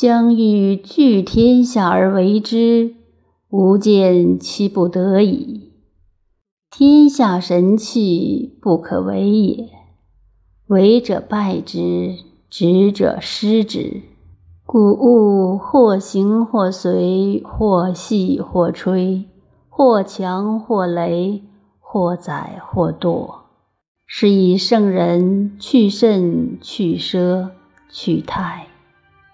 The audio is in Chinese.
将欲聚天下而为之，吾见其不得已。天下神器不可为也，为者败之，执者失之。古物或行或随，或细或吹，或强或羸，或载或堕。是以圣人去甚去奢去泰。